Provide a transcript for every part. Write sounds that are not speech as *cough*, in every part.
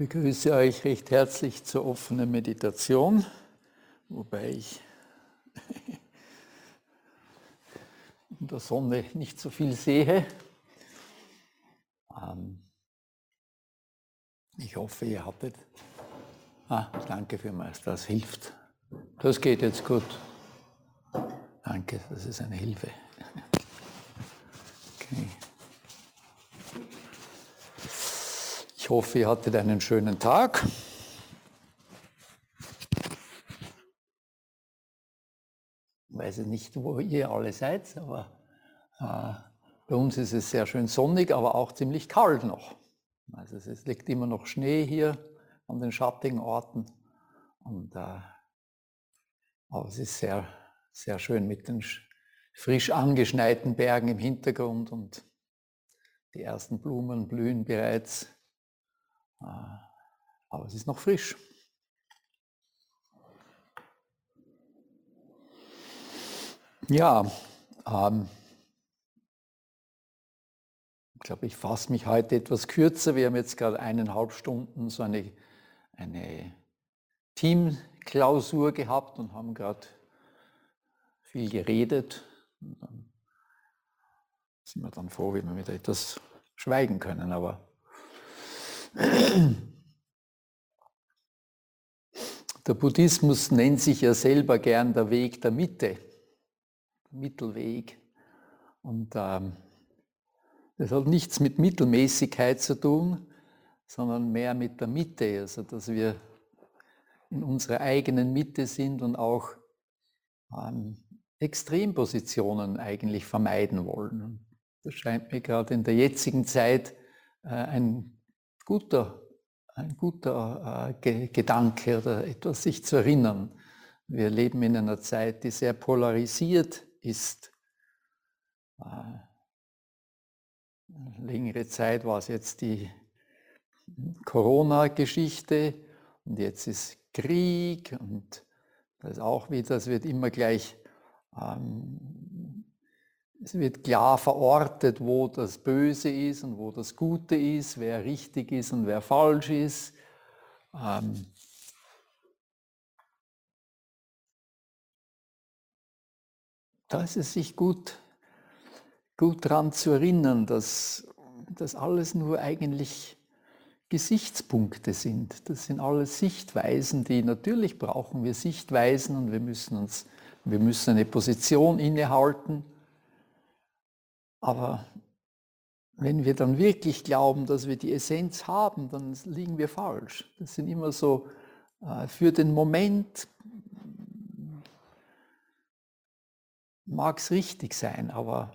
Ich begrüße euch recht herzlich zur offenen Meditation, wobei ich *laughs* in der Sonne nicht so viel sehe. Ähm, ich hoffe, ihr hattet. Ah, danke vielmals, das hilft. Das geht jetzt gut. Danke, das ist eine Hilfe. *laughs* Okay. Hoffe, ihr hattet einen schönen Tag. Ich weiß nicht, wo ihr alle seid, aber äh, bei uns ist es sehr schön sonnig, aber auch ziemlich kalt noch. Also es liegt immer noch Schnee hier an den schattigen Orten. Und, äh, aber es ist sehr, sehr schön mit den frisch angeschneiten Bergen im Hintergrund und die ersten Blumen blühen bereits. Ah, aber es ist noch frisch. Ja, ähm, ich glaube, ich fasse mich heute etwas kürzer. Wir haben jetzt gerade eineinhalb Stunden so eine, eine Teamklausur gehabt und haben gerade viel geredet. Und dann sind wir dann froh, wenn wir wieder etwas schweigen können. Aber der Buddhismus nennt sich ja selber gern der Weg der Mitte, Mittelweg. Und ähm, das hat nichts mit Mittelmäßigkeit zu tun, sondern mehr mit der Mitte, also dass wir in unserer eigenen Mitte sind und auch ähm, Extrempositionen eigentlich vermeiden wollen. Das scheint mir gerade in der jetzigen Zeit äh, ein guter, ein guter äh, Gedanke oder etwas sich zu erinnern. Wir leben in einer Zeit, die sehr polarisiert ist. Äh, längere Zeit war es jetzt die Corona-Geschichte und jetzt ist Krieg und das auch wieder, es wird immer gleich ähm, es wird klar verortet, wo das Böse ist und wo das Gute ist, wer richtig ist und wer falsch ist. Ähm da ist es sich gut, gut daran zu erinnern, dass das alles nur eigentlich Gesichtspunkte sind. Das sind alles Sichtweisen, die natürlich brauchen wir Sichtweisen und wir müssen uns, wir müssen eine Position innehalten. Aber wenn wir dann wirklich glauben, dass wir die Essenz haben, dann liegen wir falsch. Das sind immer so äh, für den Moment mag es richtig sein, aber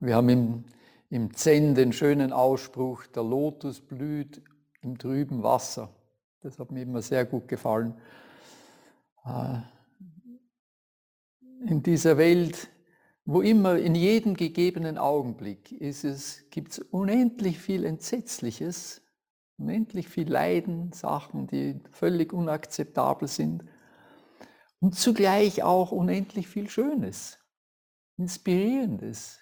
wir haben im, im Zen den schönen Ausspruch, der Lotus blüht im trüben Wasser. Das hat mir immer sehr gut gefallen. Äh, in dieser Welt, wo immer in jedem gegebenen Augenblick ist es, gibt es unendlich viel Entsetzliches, unendlich viel Leiden, Sachen, die völlig unakzeptabel sind und zugleich auch unendlich viel Schönes, Inspirierendes.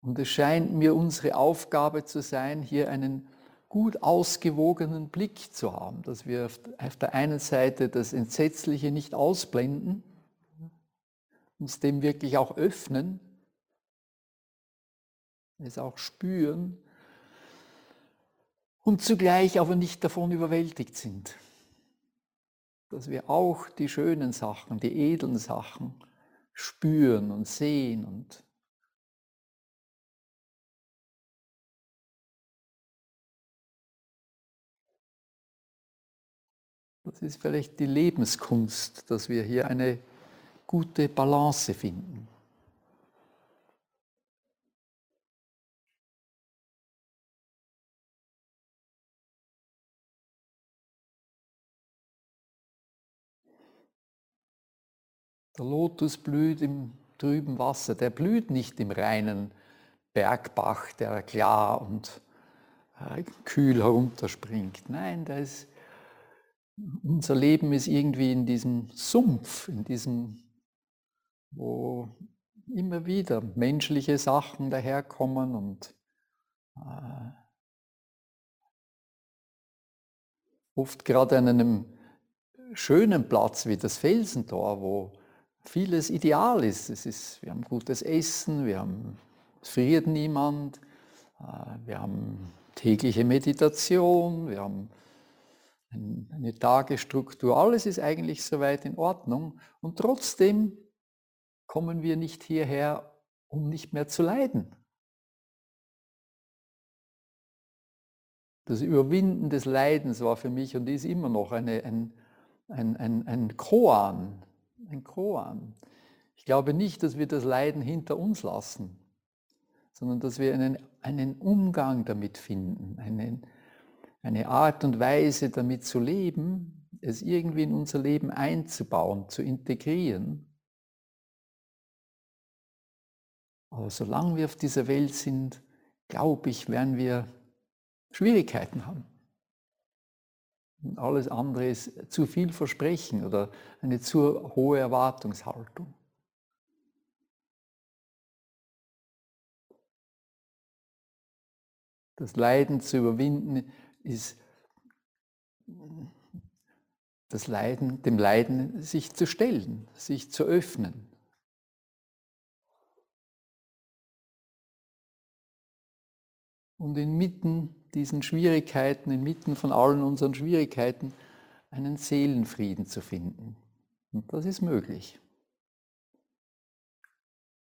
Und es scheint mir unsere Aufgabe zu sein, hier einen gut ausgewogenen Blick zu haben, dass wir auf der einen Seite das Entsetzliche nicht ausblenden, uns dem wirklich auch öffnen, es auch spüren und zugleich aber nicht davon überwältigt sind. Dass wir auch die schönen Sachen, die edlen Sachen spüren und sehen und Das ist vielleicht die Lebenskunst, dass wir hier eine gute Balance finden. Der Lotus blüht im trüben Wasser, der blüht nicht im reinen Bergbach, der klar und äh, kühl herunterspringt. Nein, der ist unser Leben ist irgendwie in diesem Sumpf, in diesem wo immer wieder menschliche Sachen daherkommen und äh, oft gerade an einem schönen Platz wie das Felsentor, wo vieles ideal ist. Es ist wir haben gutes Essen, wir haben, es friert niemand, äh, wir haben tägliche Meditation, wir haben eine Tagesstruktur, alles ist eigentlich soweit in Ordnung und trotzdem kommen wir nicht hierher, um nicht mehr zu leiden. Das Überwinden des Leidens war für mich und ist immer noch eine, ein, ein, ein, ein Koan. Ein Koan. Ich glaube nicht, dass wir das Leiden hinter uns lassen, sondern dass wir einen, einen Umgang damit finden, einen, eine Art und Weise damit zu leben, es irgendwie in unser Leben einzubauen, zu integrieren. Aber solange wir auf dieser Welt sind, glaube ich, werden wir Schwierigkeiten haben. Und alles andere ist zu viel Versprechen oder eine zu hohe Erwartungshaltung. Das Leiden zu überwinden ist das Leiden, dem Leiden sich zu stellen, sich zu öffnen. Und inmitten diesen Schwierigkeiten, inmitten von allen unseren Schwierigkeiten, einen Seelenfrieden zu finden. Und das ist möglich.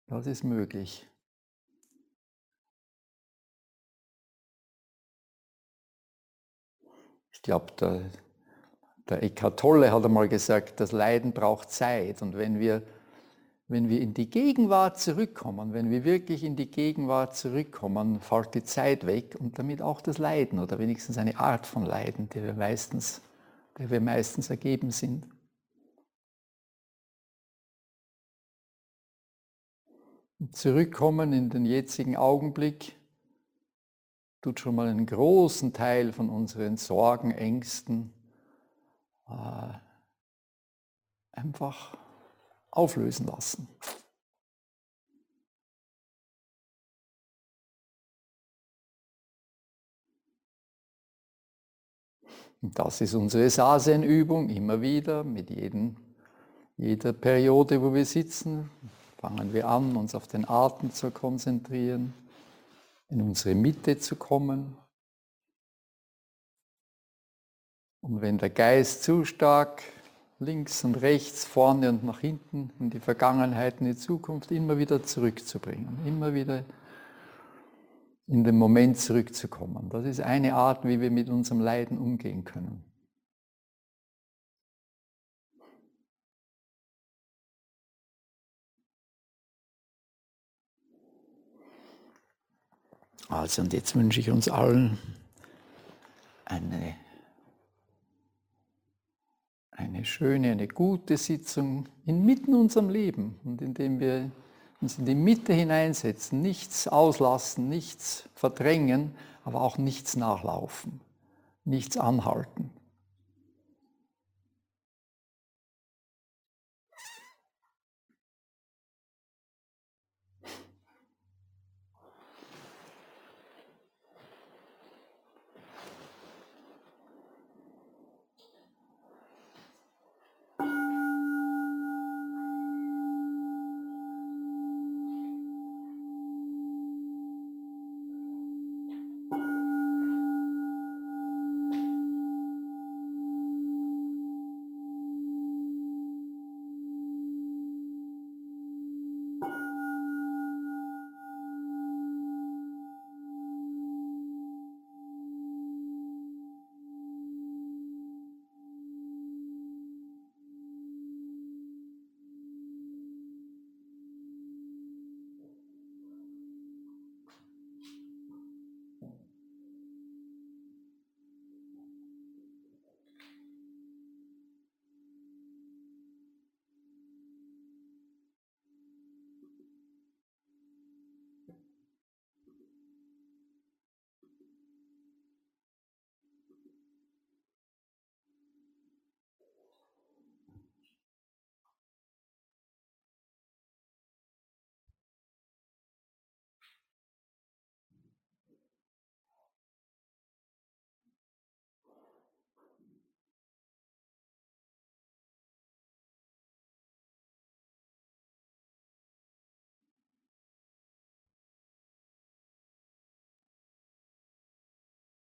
Das ist möglich. Glaube, der, der Eckhart Tolle hat einmal gesagt, das Leiden braucht Zeit. Und wenn wir wenn wir in die Gegenwart zurückkommen, wenn wir wirklich in die Gegenwart zurückkommen, fällt die Zeit weg und damit auch das Leiden oder wenigstens eine Art von Leiden, der wir meistens, der wir meistens ergeben sind. Zurückkommen in den jetzigen Augenblick tut schon mal einen großen Teil von unseren Sorgen, Ängsten äh, einfach auflösen lassen. Das ist unsere Sasenübung, immer wieder, mit jedem, jeder Periode, wo wir sitzen, fangen wir an, uns auf den Atem zu konzentrieren, in unsere Mitte zu kommen. Und wenn der Geist zu stark links und rechts, vorne und nach hinten, in die Vergangenheit, in die Zukunft, immer wieder zurückzubringen, immer wieder in den Moment zurückzukommen. Das ist eine Art, wie wir mit unserem Leiden umgehen können. Also und jetzt wünsche ich uns allen eine eine schöne, eine gute Sitzung inmitten unserem Leben und indem wir uns in die Mitte hineinsetzen, nichts auslassen, nichts verdrängen, aber auch nichts nachlaufen, nichts anhalten.